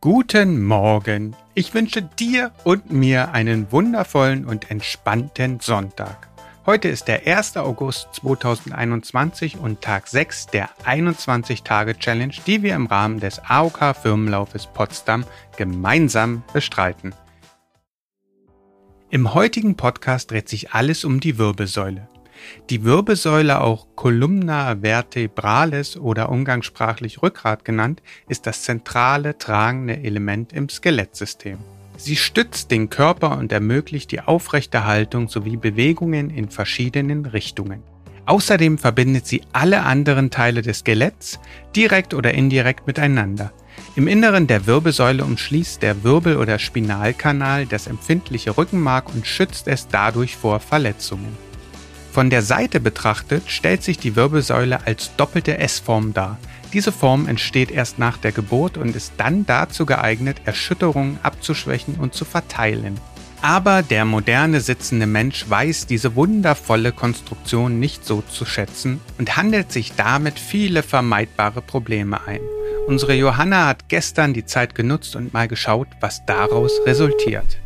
Guten Morgen. Ich wünsche dir und mir einen wundervollen und entspannten Sonntag. Heute ist der 1. August 2021 und Tag 6 der 21-Tage-Challenge, die wir im Rahmen des AOK Firmenlaufes Potsdam gemeinsam bestreiten. Im heutigen Podcast dreht sich alles um die Wirbelsäule. Die Wirbelsäule, auch Columna vertebralis oder umgangssprachlich Rückgrat genannt, ist das zentrale tragende Element im Skelettsystem. Sie stützt den Körper und ermöglicht die aufrechte Haltung sowie Bewegungen in verschiedenen Richtungen. Außerdem verbindet sie alle anderen Teile des Skeletts direkt oder indirekt miteinander. Im Inneren der Wirbelsäule umschließt der Wirbel- oder Spinalkanal das empfindliche Rückenmark und schützt es dadurch vor Verletzungen. Von der Seite betrachtet stellt sich die Wirbelsäule als doppelte S-Form dar. Diese Form entsteht erst nach der Geburt und ist dann dazu geeignet, Erschütterungen abzuschwächen und zu verteilen. Aber der moderne sitzende Mensch weiß diese wundervolle Konstruktion nicht so zu schätzen und handelt sich damit viele vermeidbare Probleme ein. Unsere Johanna hat gestern die Zeit genutzt und mal geschaut, was daraus resultiert.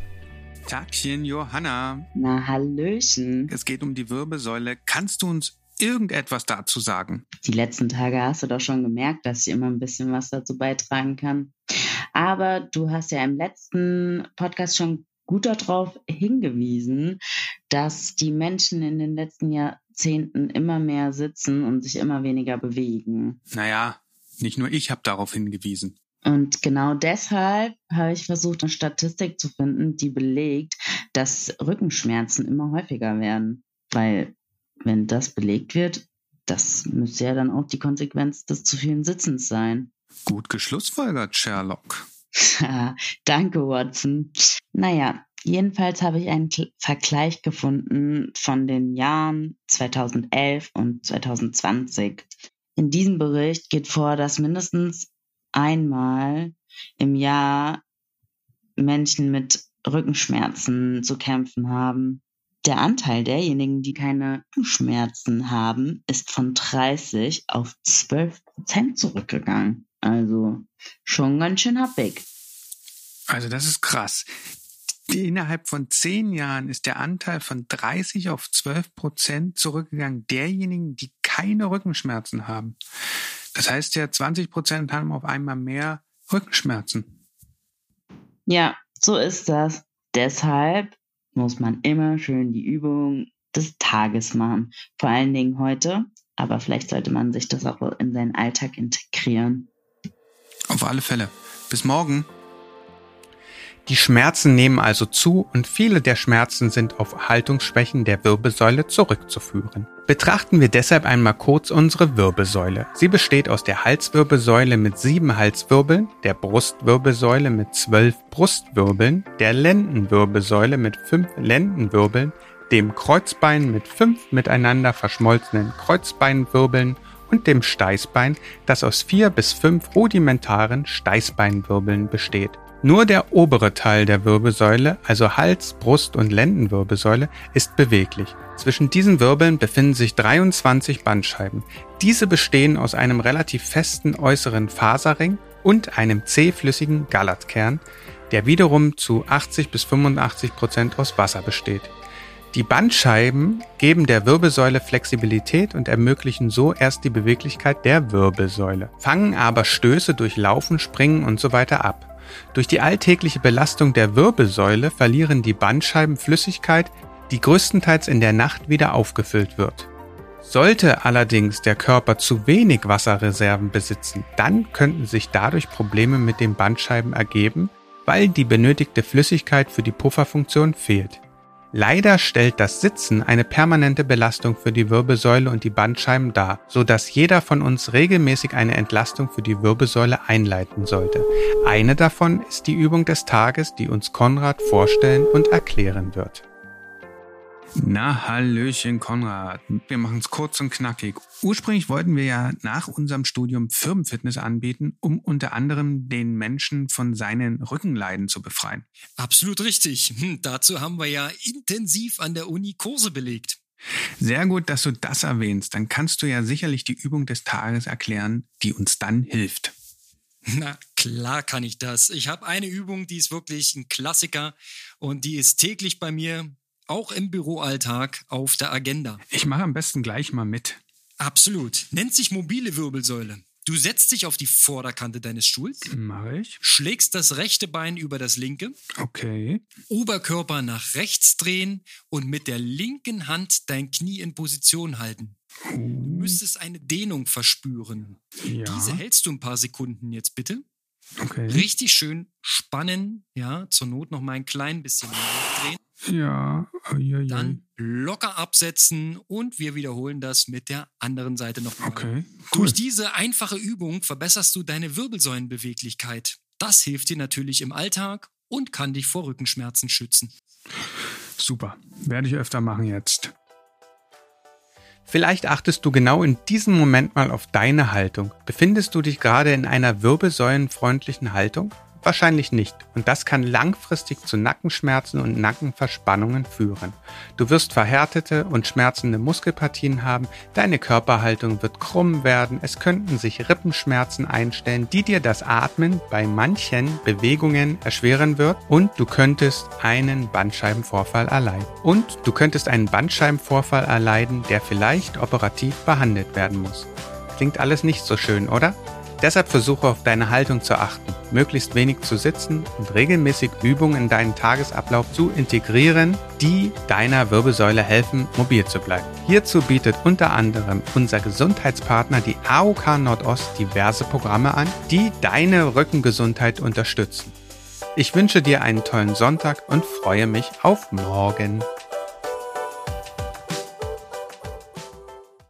Tagchen, Johanna. Na, Hallöchen. Es geht um die Wirbelsäule. Kannst du uns irgendetwas dazu sagen? Die letzten Tage hast du doch schon gemerkt, dass ich immer ein bisschen was dazu beitragen kann. Aber du hast ja im letzten Podcast schon gut darauf hingewiesen, dass die Menschen in den letzten Jahrzehnten immer mehr sitzen und sich immer weniger bewegen. Naja, nicht nur ich habe darauf hingewiesen. Und genau deshalb habe ich versucht, eine Statistik zu finden, die belegt, dass Rückenschmerzen immer häufiger werden. Weil wenn das belegt wird, das müsste ja dann auch die Konsequenz des zu vielen Sitzens sein. Gut geschlussfolgert, Sherlock. Danke, Watson. Naja, jedenfalls habe ich einen Vergleich gefunden von den Jahren 2011 und 2020. In diesem Bericht geht vor, dass mindestens einmal im Jahr Menschen mit Rückenschmerzen zu kämpfen haben. Der Anteil derjenigen, die keine Rückenschmerzen haben, ist von 30 auf 12 Prozent zurückgegangen. Also schon ganz schön happig. Also das ist krass. Innerhalb von zehn Jahren ist der Anteil von 30 auf 12 Prozent zurückgegangen derjenigen, die keine Rückenschmerzen haben. Das heißt ja, 20 Prozent haben auf einmal mehr Rückenschmerzen. Ja, so ist das. Deshalb muss man immer schön die Übung des Tages machen. Vor allen Dingen heute. Aber vielleicht sollte man sich das auch in seinen Alltag integrieren. Auf alle Fälle. Bis morgen. Die Schmerzen nehmen also zu und viele der Schmerzen sind auf Haltungsschwächen der Wirbelsäule zurückzuführen. Betrachten wir deshalb einmal kurz unsere Wirbelsäule. Sie besteht aus der Halswirbelsäule mit sieben Halswirbeln, der Brustwirbelsäule mit zwölf Brustwirbeln, der Lendenwirbelsäule mit fünf Lendenwirbeln, dem Kreuzbein mit fünf miteinander verschmolzenen Kreuzbeinwirbeln und dem Steißbein, das aus vier bis fünf rudimentaren Steißbeinwirbeln besteht. Nur der obere Teil der Wirbelsäule, also Hals-, Brust- und Lendenwirbelsäule, ist beweglich. Zwischen diesen Wirbeln befinden sich 23 Bandscheiben. Diese bestehen aus einem relativ festen äußeren Faserring und einem zähflüssigen Gallatkern, der wiederum zu 80 bis 85 Prozent aus Wasser besteht. Die Bandscheiben geben der Wirbelsäule Flexibilität und ermöglichen so erst die Beweglichkeit der Wirbelsäule, fangen aber Stöße durch Laufen, Springen und so weiter ab. Durch die alltägliche Belastung der Wirbelsäule verlieren die Bandscheiben Flüssigkeit, die größtenteils in der Nacht wieder aufgefüllt wird. Sollte allerdings der Körper zu wenig Wasserreserven besitzen, dann könnten sich dadurch Probleme mit den Bandscheiben ergeben, weil die benötigte Flüssigkeit für die Pufferfunktion fehlt. Leider stellt das Sitzen eine permanente Belastung für die Wirbelsäule und die Bandscheiben dar, so dass jeder von uns regelmäßig eine Entlastung für die Wirbelsäule einleiten sollte. Eine davon ist die Übung des Tages, die uns Konrad vorstellen und erklären wird. Na, Hallöchen, Konrad. Wir machen es kurz und knackig. Ursprünglich wollten wir ja nach unserem Studium Firmenfitness anbieten, um unter anderem den Menschen von seinen Rückenleiden zu befreien. Absolut richtig. Hm, dazu haben wir ja intensiv an der Uni Kurse belegt. Sehr gut, dass du das erwähnst. Dann kannst du ja sicherlich die Übung des Tages erklären, die uns dann hilft. Na klar kann ich das. Ich habe eine Übung, die ist wirklich ein Klassiker und die ist täglich bei mir, auch im Büroalltag, auf der Agenda. Ich mache am besten gleich mal mit. Absolut. Nennt sich mobile Wirbelsäule. Du setzt dich auf die Vorderkante deines Stuhls. Mache ich. Schlägst das rechte Bein über das linke. Okay. Oberkörper nach rechts drehen und mit der linken Hand dein Knie in Position halten. Du müsstest eine Dehnung verspüren. Ja. Diese hältst du ein paar Sekunden jetzt bitte. Okay. Richtig schön spannen, ja, zur Not noch mal ein klein bisschen drehen. Ja. Uiuiui. Dann locker absetzen und wir wiederholen das mit der anderen Seite nochmal. Okay. Cool. Durch diese einfache Übung verbesserst du deine Wirbelsäulenbeweglichkeit. Das hilft dir natürlich im Alltag und kann dich vor Rückenschmerzen schützen. Super. Werde ich öfter machen jetzt. Vielleicht achtest du genau in diesem Moment mal auf deine Haltung. Befindest du dich gerade in einer wirbelsäulenfreundlichen Haltung? Wahrscheinlich nicht. Und das kann langfristig zu Nackenschmerzen und Nackenverspannungen führen. Du wirst verhärtete und schmerzende Muskelpartien haben, deine Körperhaltung wird krumm werden, es könnten sich Rippenschmerzen einstellen, die dir das Atmen bei manchen Bewegungen erschweren wird und du könntest einen Bandscheibenvorfall erleiden. Und du könntest einen Bandscheibenvorfall erleiden, der vielleicht operativ behandelt werden muss. Klingt alles nicht so schön, oder? Deshalb versuche auf deine Haltung zu achten, möglichst wenig zu sitzen und regelmäßig Übungen in deinen Tagesablauf zu integrieren, die deiner Wirbelsäule helfen, mobil zu bleiben. Hierzu bietet unter anderem unser Gesundheitspartner die AOK Nordost diverse Programme an, die deine Rückengesundheit unterstützen. Ich wünsche dir einen tollen Sonntag und freue mich auf morgen.